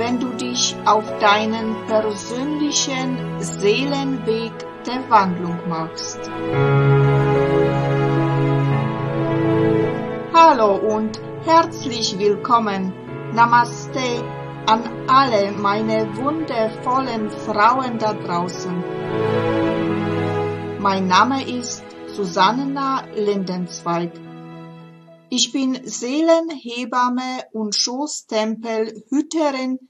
wenn du dich auf deinen persönlichen Seelenweg der Wandlung machst. Hallo und herzlich willkommen. Namaste an alle meine wundervollen Frauen da draußen. Mein Name ist Susanna Lindenzweig. Ich bin Seelenhebamme und Schoßtempelhüterin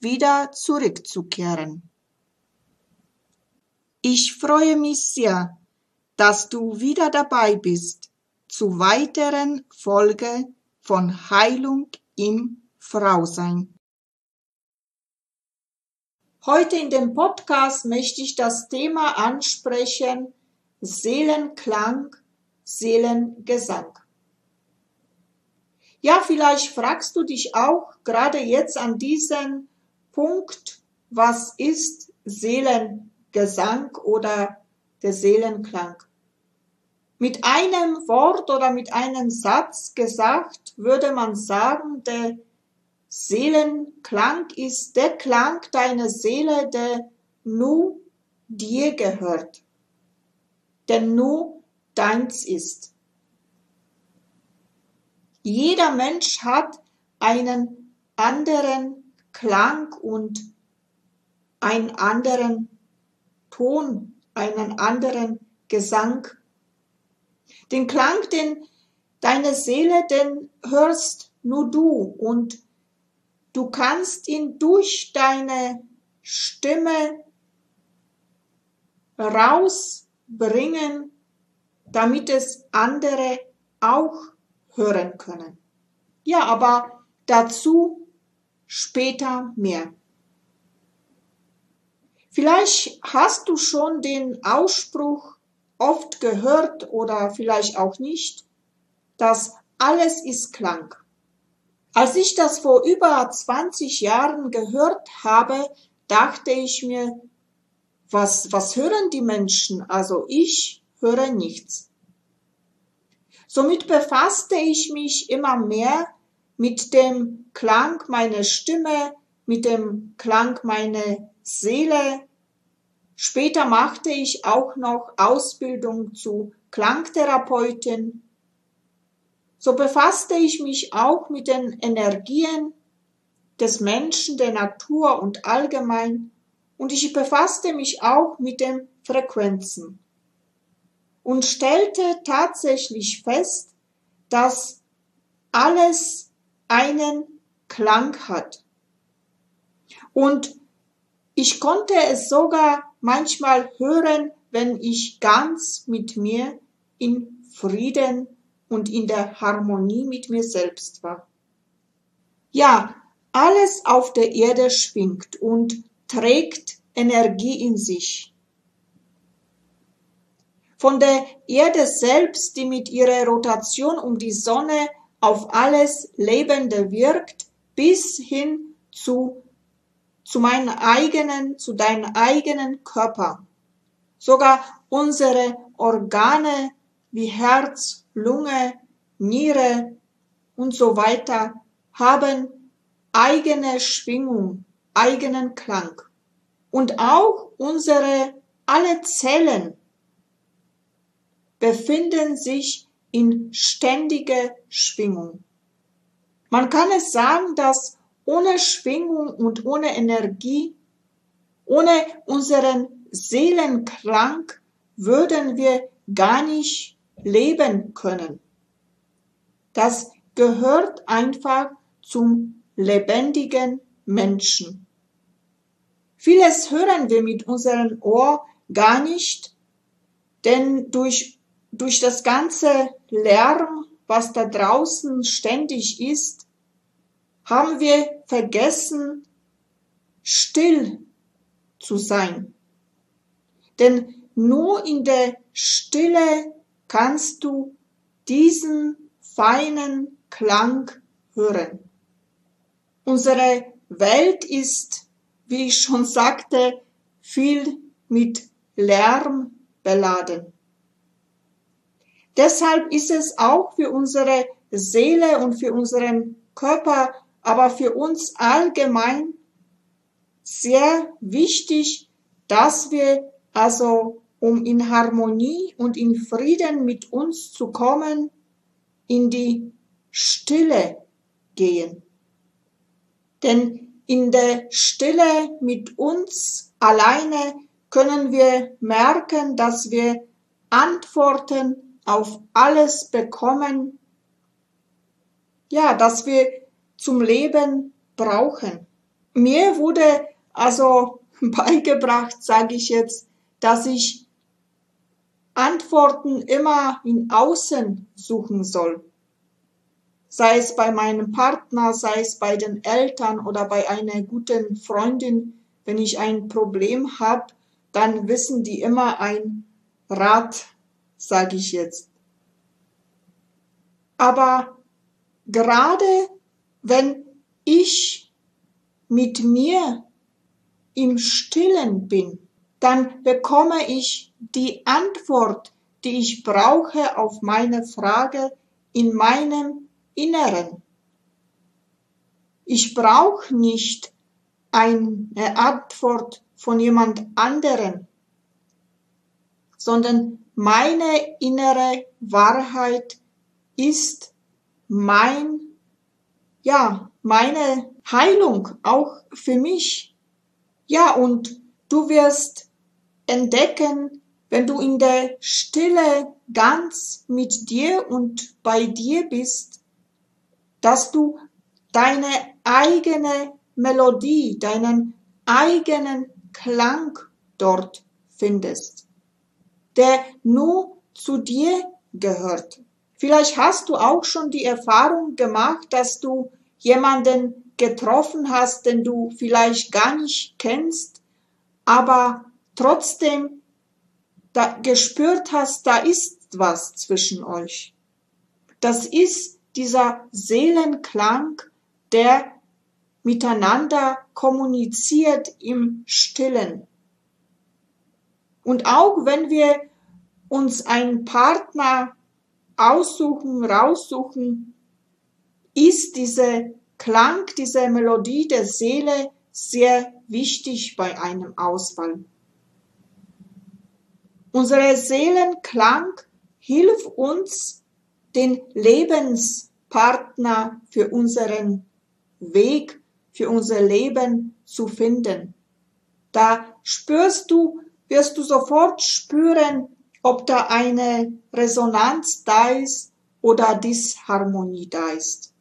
wieder zurückzukehren. Ich freue mich sehr, dass du wieder dabei bist zu weiteren Folge von Heilung im Frausein. Heute in dem Podcast möchte ich das Thema ansprechen Seelenklang, Seelengesang. Ja, vielleicht fragst du dich auch gerade jetzt an diesem Punkt, was ist Seelengesang oder der Seelenklang? Mit einem Wort oder mit einem Satz gesagt, würde man sagen, der Seelenklang ist der Klang deiner Seele, der nur dir gehört, der nur deins ist. Jeder Mensch hat einen anderen Klang und einen anderen Ton, einen anderen Gesang. Den Klang, den deine Seele, den hörst nur du und du kannst ihn durch deine Stimme rausbringen, damit es andere auch hören können. Ja, aber dazu später mehr. Vielleicht hast du schon den Ausspruch oft gehört oder vielleicht auch nicht, dass alles ist Klang. Als ich das vor über 20 Jahren gehört habe, dachte ich mir, was, was hören die Menschen? Also ich höre nichts. Somit befasste ich mich immer mehr mit dem Klang meiner Stimme, mit dem Klang meiner Seele. Später machte ich auch noch Ausbildung zu Klangtherapeutin. So befasste ich mich auch mit den Energien des Menschen, der Natur und allgemein. Und ich befasste mich auch mit den Frequenzen und stellte tatsächlich fest, dass alles einen Klang hat. Und ich konnte es sogar manchmal hören, wenn ich ganz mit mir in Frieden und in der Harmonie mit mir selbst war. Ja, alles auf der Erde schwingt und trägt Energie in sich. Von der Erde selbst, die mit ihrer Rotation um die Sonne auf alles Lebende wirkt, bis hin zu, zu meinen eigenen, zu deinem eigenen Körper. Sogar unsere Organe wie Herz, Lunge, Niere und so weiter haben eigene Schwingung, eigenen Klang. Und auch unsere alle Zellen befinden sich in ständiger Schwingung. Man kann es sagen, dass ohne Schwingung und ohne Energie, ohne unseren Seelenklang würden wir gar nicht leben können. Das gehört einfach zum lebendigen Menschen. Vieles hören wir mit unserem Ohr gar nicht, denn durch, durch das ganze Lärm, was da draußen ständig ist, haben wir vergessen, still zu sein. Denn nur in der Stille kannst du diesen feinen Klang hören. Unsere Welt ist, wie ich schon sagte, viel mit Lärm beladen. Deshalb ist es auch für unsere Seele und für unseren Körper, aber für uns allgemein sehr wichtig, dass wir also, um in Harmonie und in Frieden mit uns zu kommen, in die Stille gehen. Denn in der Stille mit uns alleine können wir merken, dass wir Antworten auf alles bekommen, ja, dass wir zum Leben brauchen. Mir wurde also beigebracht, sage ich jetzt, dass ich Antworten immer in Außen suchen soll. Sei es bei meinem Partner, sei es bei den Eltern oder bei einer guten Freundin. Wenn ich ein Problem habe, dann wissen die immer ein Rat, sage ich jetzt. Aber gerade wenn ich mit mir im Stillen bin, dann bekomme ich die Antwort, die ich brauche auf meine Frage in meinem Inneren. Ich brauche nicht eine Antwort von jemand anderen, sondern meine innere Wahrheit ist mein, ja, meine Heilung auch für mich. Ja, und du wirst entdecken, wenn du in der Stille ganz mit dir und bei dir bist, dass du deine eigene Melodie, deinen eigenen Klang dort findest, der nur zu dir gehört. Vielleicht hast du auch schon die Erfahrung gemacht, dass du jemanden getroffen hast, den du vielleicht gar nicht kennst, aber trotzdem gespürt hast, da ist was zwischen euch. Das ist dieser Seelenklang, der miteinander kommuniziert im Stillen. Und auch wenn wir uns einen Partner aussuchen, raussuchen, ist diese Klang dieser Melodie der Seele sehr wichtig bei einem Ausfall. Unsere Seelenklang hilft uns, den Lebenspartner für unseren Weg, für unser Leben zu finden. Da spürst du, wirst du sofort spüren, ob da eine Resonanz da ist oder Disharmonie da ist.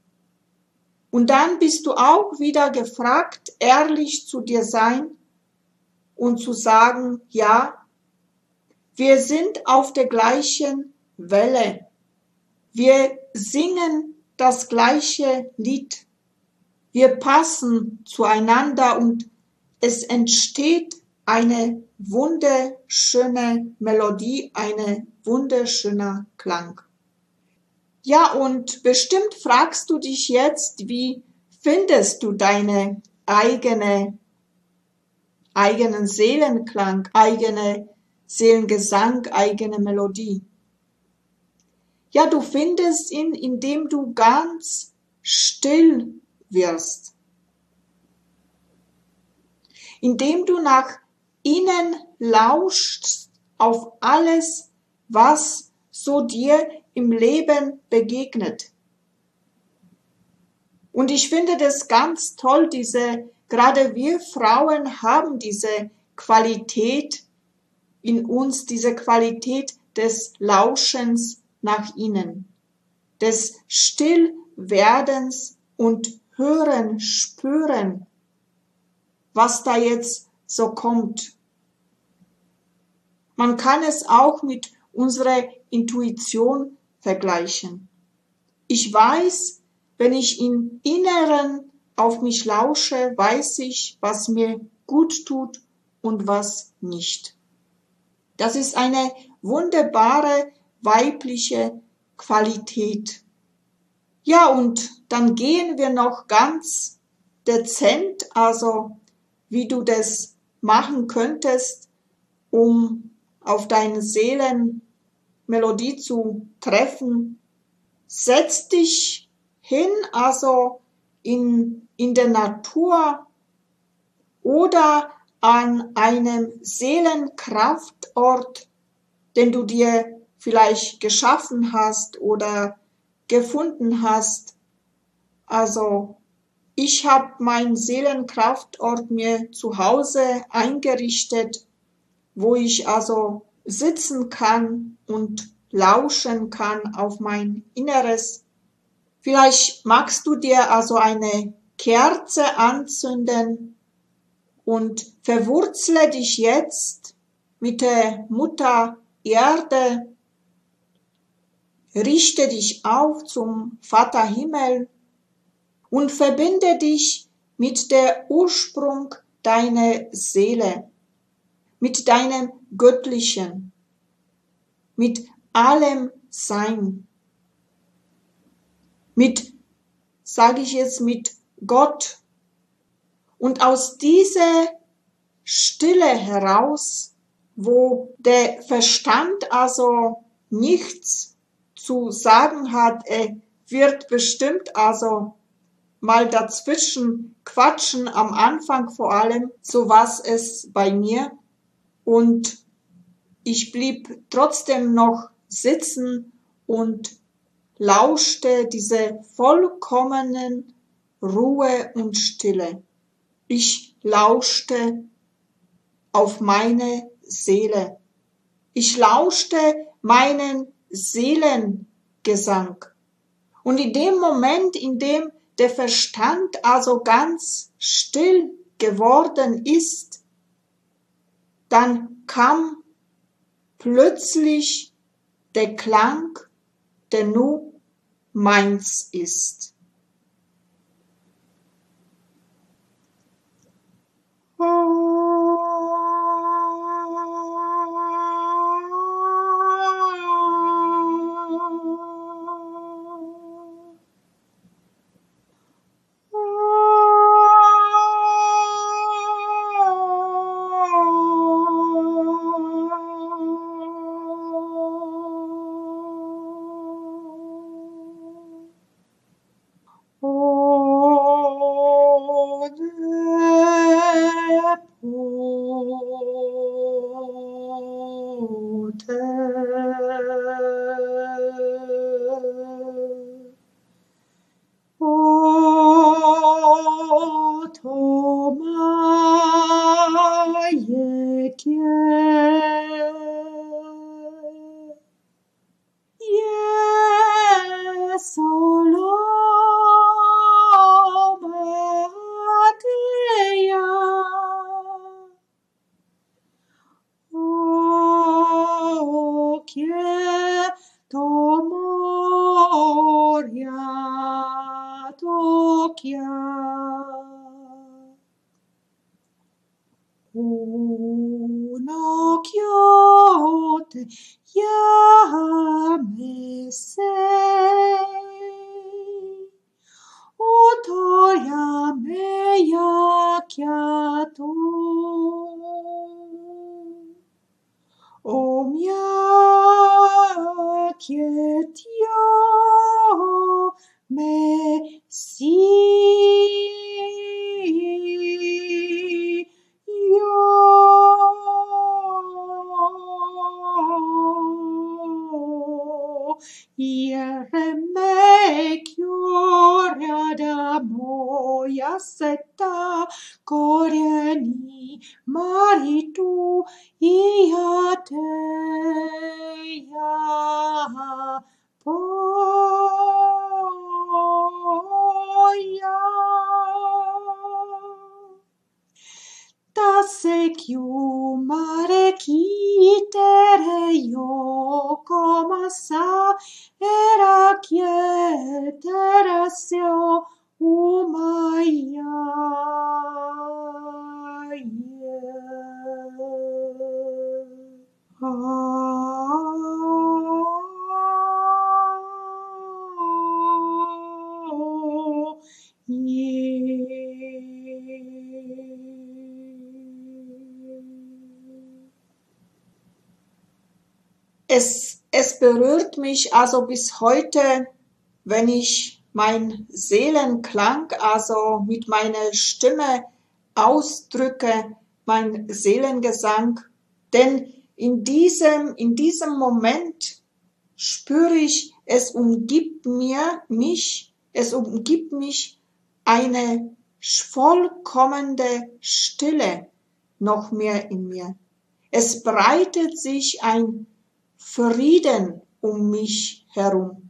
Und dann bist du auch wieder gefragt, ehrlich zu dir sein und zu sagen, ja, wir sind auf der gleichen Welle. Wir singen das gleiche Lied. Wir passen zueinander und es entsteht eine wunderschöne Melodie, eine wunderschöner Klang. Ja, und bestimmt fragst du dich jetzt, wie findest du deine eigene, eigenen Seelenklang, eigene Seelengesang, eigene Melodie? Ja, du findest ihn, indem du ganz still wirst. Indem du nach innen lauschst auf alles, was so dir im Leben begegnet. Und ich finde das ganz toll, diese, gerade wir Frauen haben diese Qualität, in uns diese Qualität des Lauschens nach innen, des Stillwerdens und Hören, Spüren, was da jetzt so kommt. Man kann es auch mit unserer Intuition vergleichen. Ich weiß, wenn ich im Inneren auf mich lausche, weiß ich, was mir gut tut und was nicht. Das ist eine wunderbare weibliche Qualität. Ja, und dann gehen wir noch ganz dezent, also wie du das machen könntest, um auf deine Seelenmelodie zu treffen. Setz dich hin, also in, in der Natur oder an einem Seelenkraftort, den du dir vielleicht geschaffen hast oder gefunden hast. Also ich habe meinen Seelenkraftort mir zu Hause eingerichtet, wo ich also sitzen kann und lauschen kann auf mein Inneres. Vielleicht magst du dir also eine Kerze anzünden und verwurzle dich jetzt mit der Mutter Erde, richte dich auf zum Vater Himmel und verbinde dich mit der Ursprung deiner Seele, mit deinem Göttlichen, mit allem Sein, mit, sage ich jetzt, mit Gott. Und aus dieser Stille heraus, wo der Verstand also nichts zu sagen hat, er wird bestimmt also mal dazwischen quatschen, am Anfang vor allem, so was es bei mir. Und ich blieb trotzdem noch sitzen und lauschte diese vollkommenen Ruhe und Stille. Ich lauschte auf meine Seele. Ich lauschte meinen Seelengesang. Und in dem Moment, in dem der Verstand also ganz still geworden ist, dann kam plötzlich der Klang, der nur meins ist. Kietere seo umaya. Oh, Es, es berührt mich also bis heute, wenn ich mein Seelenklang, also mit meiner Stimme ausdrücke, mein Seelengesang, denn in diesem, in diesem Moment spüre ich, es umgibt mir, mich, es umgibt mich eine vollkommende Stille noch mehr in mir. Es breitet sich ein Frieden um mich herum.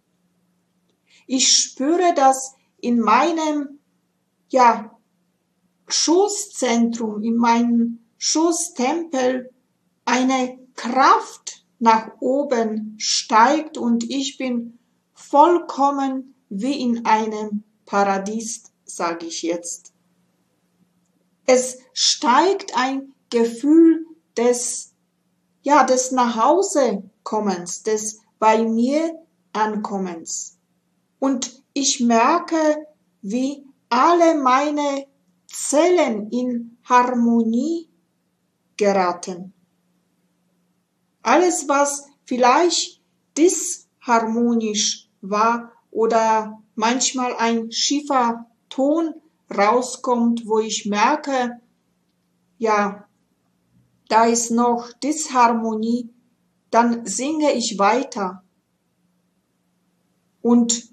Ich spüre, dass in meinem, ja, Schoßzentrum, in meinem Schoßtempel eine Kraft nach oben steigt und ich bin vollkommen wie in einem Paradies, sage ich jetzt. Es steigt ein Gefühl des, ja, des Nachhausekommens, des bei mir Ankommens. Und ich merke, wie alle meine Zellen in Harmonie geraten. Alles, was vielleicht disharmonisch war oder manchmal ein schiefer Ton rauskommt, wo ich merke, ja, da ist noch Disharmonie, dann singe ich weiter. Und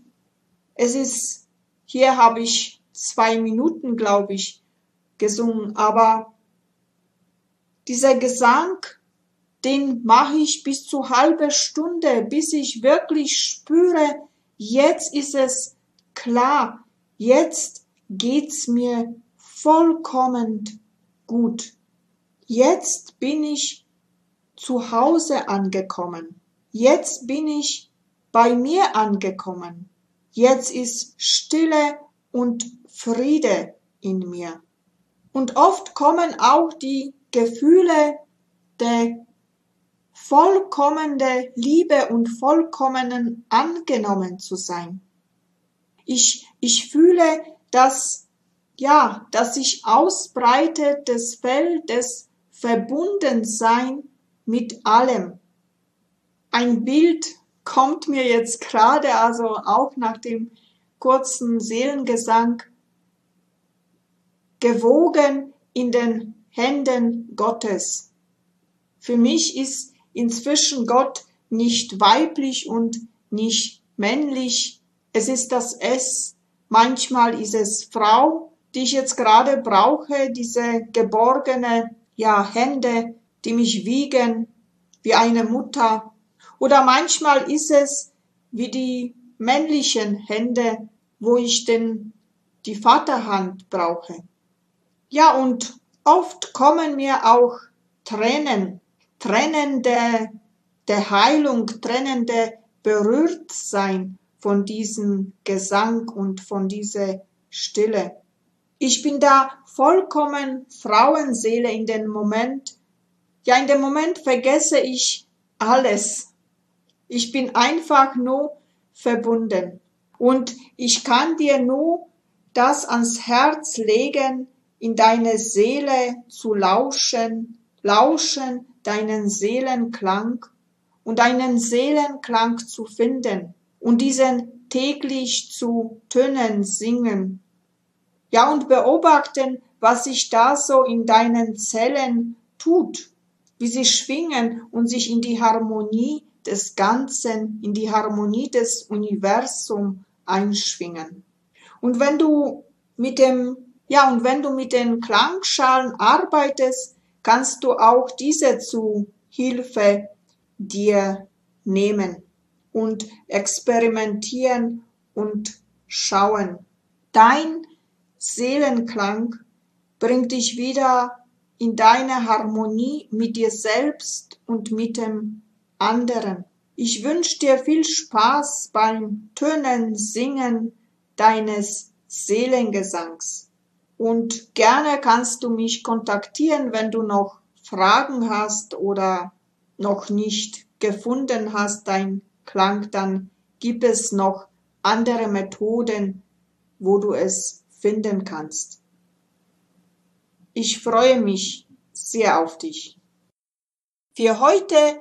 es ist, hier habe ich zwei Minuten, glaube ich, gesungen, aber dieser Gesang, den mache ich bis zu halbe Stunde, bis ich wirklich spüre, jetzt ist es klar, jetzt geht's mir vollkommen gut. Jetzt bin ich zu Hause angekommen. Jetzt bin ich bei mir angekommen. Jetzt ist Stille und Friede in mir. Und oft kommen auch die Gefühle der vollkommene Liebe und vollkommenen angenommen zu sein. Ich, ich fühle, dass, ja, dass sich ausbreitet das Feld des Verbundensein mit allem. Ein Bild kommt mir jetzt gerade, also auch nach dem kurzen Seelengesang, gewogen in den Händen Gottes. Für mich ist inzwischen Gott nicht weiblich und nicht männlich. Es ist das S. Manchmal ist es Frau, die ich jetzt gerade brauche, diese geborgene, ja, Hände, die mich wiegen, wie eine Mutter. Oder manchmal ist es wie die männlichen Hände, wo ich denn die Vaterhand brauche. Ja, und oft kommen mir auch Tränen Tränen der, der Heilung, Tränen der Berührtsein von diesem Gesang und von dieser Stille. Ich bin da vollkommen Frauenseele in dem Moment. Ja, in dem Moment vergesse ich alles. Ich bin einfach nur verbunden. Und ich kann dir nur das ans Herz legen, in deine Seele zu lauschen, lauschen deinen Seelenklang und deinen Seelenklang zu finden und diesen täglich zu tönen singen. Ja, und beobachten, was sich da so in deinen Zellen tut, wie sie schwingen und sich in die Harmonie des Ganzen, in die Harmonie des Universums einschwingen. Und wenn du mit dem Ja, und wenn du mit den Klangschalen arbeitest, kannst du auch diese zu Hilfe dir nehmen und experimentieren und schauen. Dein Seelenklang bringt dich wieder in deine Harmonie mit dir selbst und mit dem anderen. Ich wünsche dir viel Spaß beim Tönen, Singen deines Seelengesangs. Und gerne kannst du mich kontaktieren, wenn du noch Fragen hast oder noch nicht gefunden hast, dein Klang, dann gibt es noch andere Methoden, wo du es finden kannst. Ich freue mich sehr auf dich. Für heute